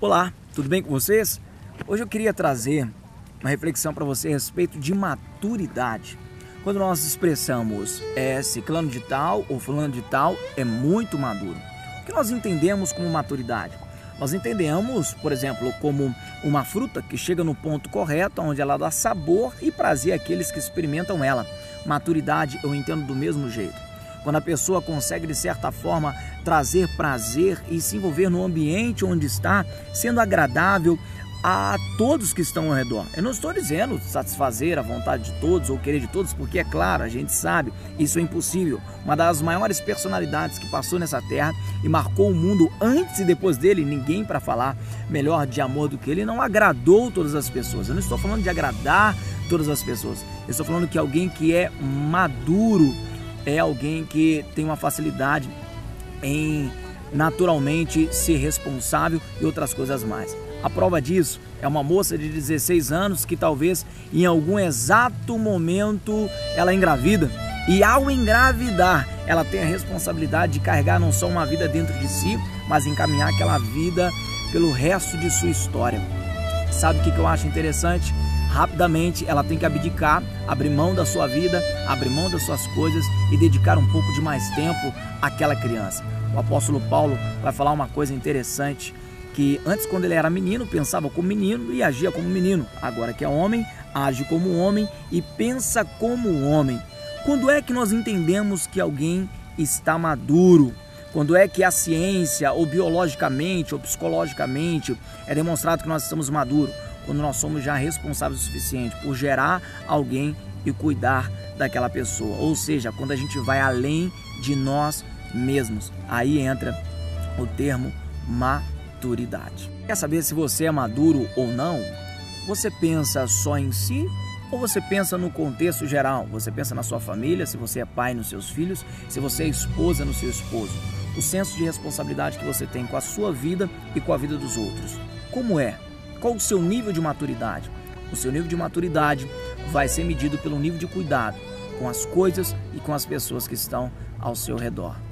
Olá, tudo bem com vocês? Hoje eu queria trazer uma reflexão para você a respeito de maturidade. Quando nós expressamos é, ciclano de tal ou fulano de tal é muito maduro. O que nós entendemos como maturidade? Nós entendemos, por exemplo, como uma fruta que chega no ponto correto, onde ela dá sabor e prazer àqueles que experimentam ela. Maturidade eu entendo do mesmo jeito quando a pessoa consegue de certa forma trazer prazer e se envolver no ambiente onde está, sendo agradável a todos que estão ao redor. Eu não estou dizendo satisfazer a vontade de todos ou querer de todos, porque é claro, a gente sabe, isso é impossível. Uma das maiores personalidades que passou nessa terra e marcou o mundo antes e depois dele, ninguém para falar melhor de amor do que ele, não agradou todas as pessoas. Eu não estou falando de agradar todas as pessoas. Eu estou falando que alguém que é maduro, é alguém que tem uma facilidade em naturalmente ser responsável e outras coisas mais. A prova disso é uma moça de 16 anos que talvez em algum exato momento ela engravida e ao engravidar ela tem a responsabilidade de carregar não só uma vida dentro de si, mas encaminhar aquela vida pelo resto de sua história. Sabe o que eu acho interessante? Rapidamente ela tem que abdicar, abrir mão da sua vida, abrir mão das suas coisas e dedicar um pouco de mais tempo àquela criança. O apóstolo Paulo vai falar uma coisa interessante que antes quando ele era menino pensava como menino e agia como menino. Agora que é homem, age como homem e pensa como homem. Quando é que nós entendemos que alguém está maduro? Quando é que a ciência, ou biologicamente, ou psicologicamente, é demonstrado que nós estamos maduros? Quando nós somos já responsáveis o suficiente por gerar alguém e cuidar daquela pessoa. Ou seja, quando a gente vai além de nós mesmos. Aí entra o termo maturidade. Quer saber se você é maduro ou não? Você pensa só em si ou você pensa no contexto geral? Você pensa na sua família, se você é pai nos seus filhos, se você é esposa no seu esposo. O senso de responsabilidade que você tem com a sua vida e com a vida dos outros. Como é? Qual o seu nível de maturidade? O seu nível de maturidade vai ser medido pelo nível de cuidado com as coisas e com as pessoas que estão ao seu redor.